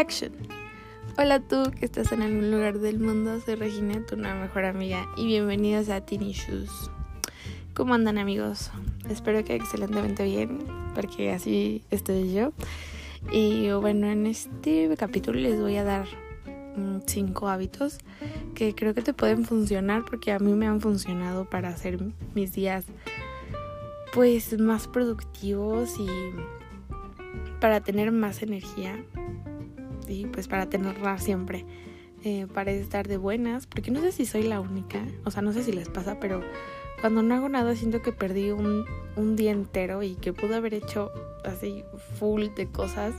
Action. Hola tú que estás en algún lugar del mundo, soy Regina, tu nueva mejor amiga y bienvenidos a Tiny Shoes. ¿Cómo andan amigos? Espero que excelentemente bien, porque así estoy yo. Y bueno, en este capítulo les voy a dar mm, cinco hábitos que creo que te pueden funcionar porque a mí me han funcionado para hacer mis días pues más productivos y para tener más energía y pues para tenerla siempre, eh, para estar de buenas, porque no sé si soy la única, o sea, no sé si les pasa, pero cuando no hago nada siento que perdí un, un día entero y que pude haber hecho así full de cosas,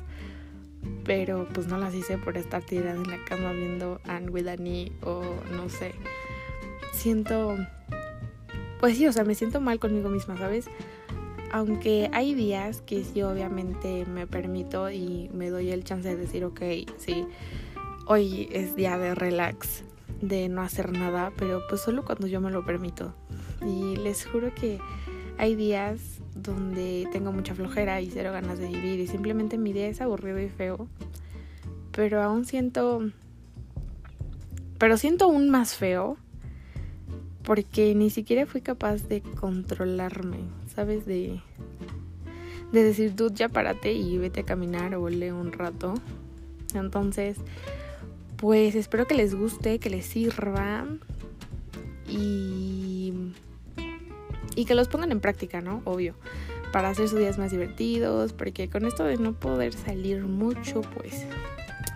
pero pues no las hice por estar tirada en la cama viendo Anne with Annie o no sé. Siento, pues sí, o sea, me siento mal conmigo misma, ¿sabes? Aunque hay días que sí obviamente me permito y me doy el chance de decir, ok, sí, hoy es día de relax, de no hacer nada, pero pues solo cuando yo me lo permito. Y les juro que hay días donde tengo mucha flojera y cero ganas de vivir y simplemente mi día es aburrido y feo, pero aún siento, pero siento aún más feo porque ni siquiera fui capaz de controlarme, ¿sabes? De, de decir, dude, ya párate y vete a caminar o lee un rato. Entonces, pues espero que les guste, que les sirva y, y que los pongan en práctica, ¿no? Obvio, para hacer sus días más divertidos, porque con esto de no poder salir mucho, pues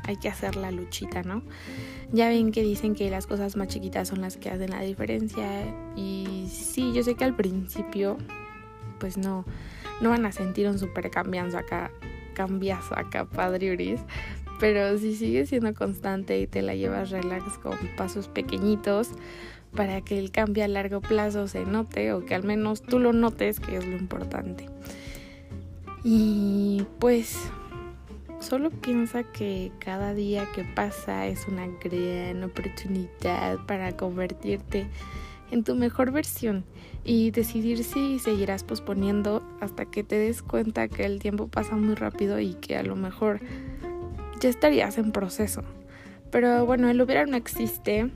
hay que hacer la luchita, ¿no? Ya ven que dicen que las cosas más chiquitas son las que hacen la diferencia y sí, yo sé que al principio pues no, no van a sentir un super cambiazo acá, cambiazo acá, padriuris, pero si sigues siendo constante y te la llevas relax con pasos pequeñitos para que el cambio a largo plazo se note o que al menos tú lo notes, que es lo importante. Y pues Solo piensa que cada día que pasa es una gran oportunidad para convertirte en tu mejor versión y decidir si seguirás posponiendo hasta que te des cuenta que el tiempo pasa muy rápido y que a lo mejor ya estarías en proceso. Pero bueno, el hubiera no existe,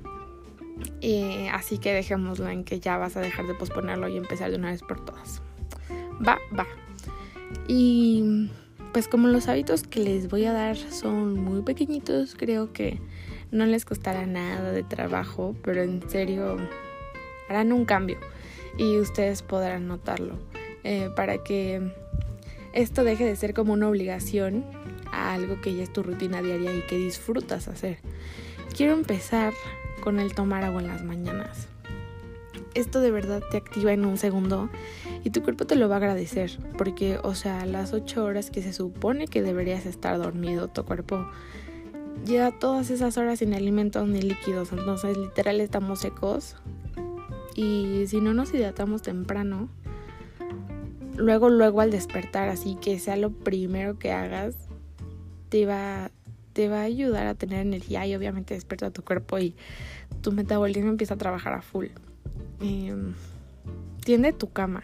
eh, así que dejémoslo en que ya vas a dejar de posponerlo y empezar de una vez por todas. Va, va. Y pues como los hábitos que les voy a dar son muy pequeñitos, creo que no les costará nada de trabajo, pero en serio harán un cambio y ustedes podrán notarlo eh, para que esto deje de ser como una obligación a algo que ya es tu rutina diaria y que disfrutas hacer. Quiero empezar con el tomar agua en las mañanas. Esto de verdad te activa en un segundo y tu cuerpo te lo va a agradecer, porque, o sea, las 8 horas que se supone que deberías estar dormido, tu cuerpo lleva todas esas horas sin alimentos ni líquidos, entonces literal estamos secos. Y si no nos hidratamos temprano, luego, luego al despertar, así que sea lo primero que hagas, te va, te va a ayudar a tener energía y obviamente despierta tu cuerpo y tu metabolismo empieza a trabajar a full. Eh, tiende tu cama.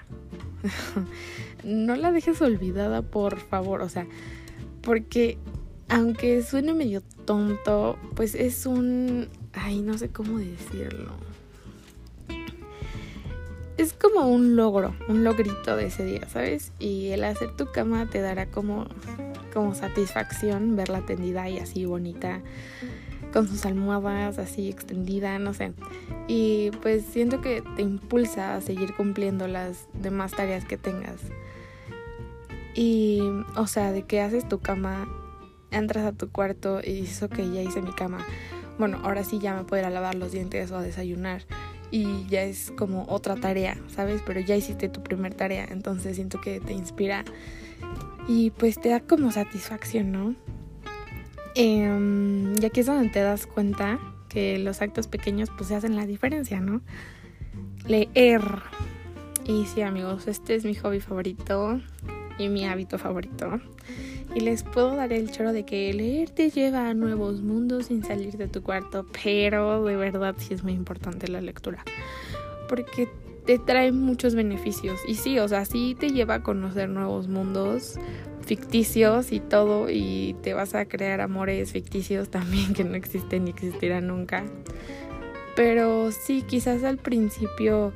no la dejes olvidada, por favor. O sea, porque aunque suene medio tonto, pues es un... Ay, no sé cómo decirlo. Es como un logro, un logrito de ese día, ¿sabes? Y el hacer tu cama te dará como, como satisfacción verla tendida y así bonita con sus almohadas así extendida, no sé. Y pues siento que te impulsa a seguir cumpliendo las demás tareas que tengas. Y, o sea, de que haces tu cama, entras a tu cuarto y dices, ok, ya hice mi cama. Bueno, ahora sí ya me puedo ir a lavar los dientes o a desayunar. Y ya es como otra tarea, ¿sabes? Pero ya hiciste tu primer tarea, entonces siento que te inspira y pues te da como satisfacción, ¿no? Eh, y aquí es donde te das cuenta que los actos pequeños pues se hacen la diferencia, ¿no? Leer. Y sí amigos, este es mi hobby favorito y mi hábito favorito. Y les puedo dar el choro de que leer te lleva a nuevos mundos sin salir de tu cuarto, pero de verdad sí es muy importante la lectura. Porque te trae muchos beneficios. Y sí, o sea, sí te lleva a conocer nuevos mundos, ficticios y todo y te vas a crear amores ficticios también que no existen ni existirán nunca. Pero sí, quizás al principio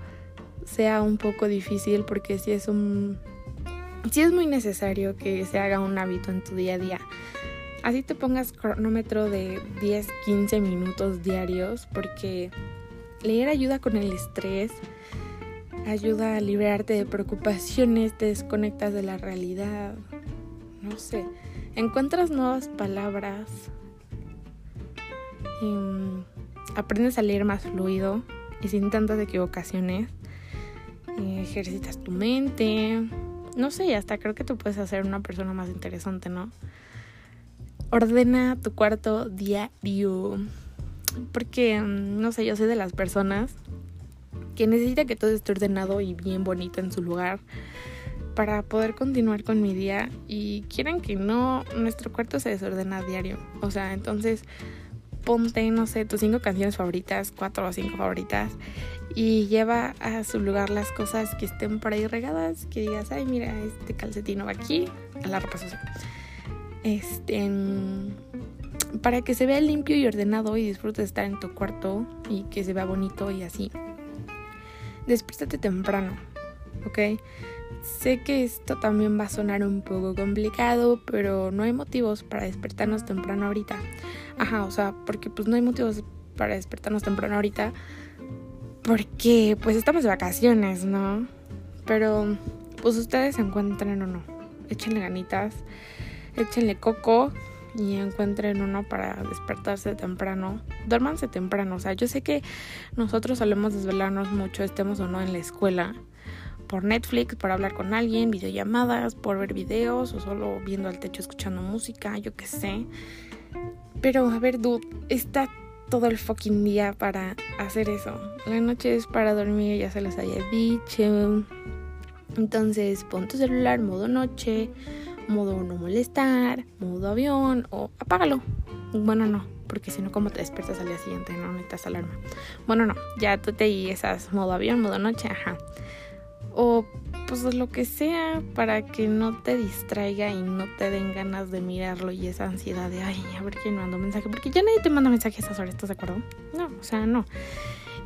sea un poco difícil porque sí es un sí es muy necesario que se haga un hábito en tu día a día. Así te pongas cronómetro de 10, 15 minutos diarios porque leer ayuda con el estrés, ayuda a liberarte de preocupaciones, te desconectas de la realidad, no sé, encuentras nuevas palabras, em, aprendes a leer más fluido y sin tantas equivocaciones, ejercitas tu mente, no sé, hasta creo que tú puedes hacer una persona más interesante, ¿no? Ordena tu cuarto diario. Porque, mm, no sé, yo soy de las personas que necesita que todo esté ordenado y bien bonito en su lugar para poder continuar con mi día y quieren que no, nuestro cuarto se desordena a diario. O sea, entonces ponte, no sé, tus cinco canciones favoritas, cuatro o cinco favoritas y lleva a su lugar las cosas que estén por ahí regadas, que digas, ay, mira, este calcetino va aquí, a la ropa sucia. Este, para que se vea limpio y ordenado y disfrutes de estar en tu cuarto y que se vea bonito y así. Despiértate temprano, ¿ok? Sé que esto también va a sonar un poco complicado, pero no hay motivos para despertarnos temprano ahorita. Ajá, o sea, porque pues no hay motivos para despertarnos temprano ahorita porque pues estamos de vacaciones, ¿no? Pero pues ustedes se encuentren no. Échenle ganitas, échenle coco y encuentren uno para despertarse temprano. Duérmanse temprano. O sea, yo sé que nosotros solemos desvelarnos mucho, estemos o no en la escuela. Por Netflix, por hablar con alguien, videollamadas, por ver videos o solo viendo al techo escuchando música, yo qué sé. Pero a ver, dude, está todo el fucking día para hacer eso. La noche es para dormir, ya se los haya dicho. Entonces pon tu celular modo noche, modo no molestar, modo avión o apágalo. Bueno, no, porque si no, ¿cómo te despiertas al día siguiente? No necesitas alarma. Bueno, no, ya tú te esas modo avión, modo noche, ajá. O pues lo que sea para que no te distraiga y no te den ganas de mirarlo y esa ansiedad de, ay, a ver quién mandó mensaje, porque ya nadie te manda mensajes a esas horas, ¿estás de acuerdo? No, o sea, no.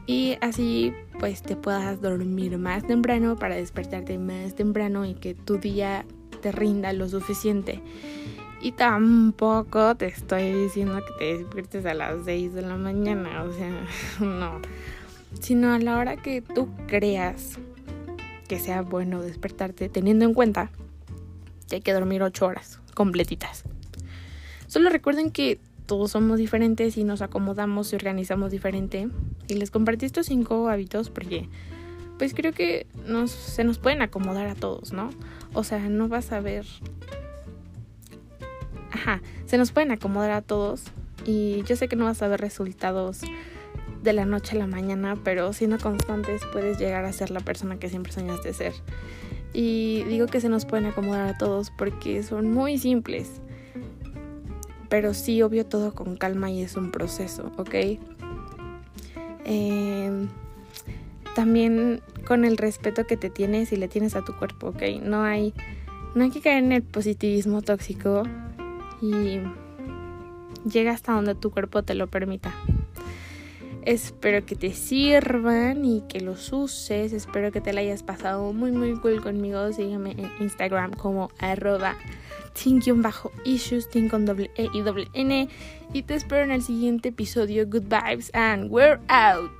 Y así pues te puedas dormir más temprano para despertarte más temprano y que tu día te rinda lo suficiente. Y tampoco te estoy diciendo que te despiertes a las 6 de la mañana, o sea, no. Sino a la hora que tú creas que sea bueno despertarte teniendo en cuenta que hay que dormir 8 horas completitas. Solo recuerden que todos somos diferentes y nos acomodamos y organizamos diferente. Y les compartí estos cinco hábitos porque pues creo que nos, se nos pueden acomodar a todos, ¿no? O sea, no vas a ver... Ajá, se nos pueden acomodar a todos y yo sé que no vas a ver resultados de la noche a la mañana, pero siendo constantes puedes llegar a ser la persona que siempre soñaste ser. Y digo que se nos pueden acomodar a todos porque son muy simples. Pero sí, obvio, todo con calma y es un proceso, ¿ok? Em, también con el respeto que te tienes y le tienes a tu cuerpo, ¿ok? No hay, no hay que caer en el positivismo tóxico y llega hasta donde tu cuerpo te lo permita. Espero que te sirvan y que los uses. Espero que te la hayas pasado muy muy cool conmigo. Sígueme en Instagram como arroba bajo issues con doble e y doble n y te espero en el siguiente episodio good vibes and we're out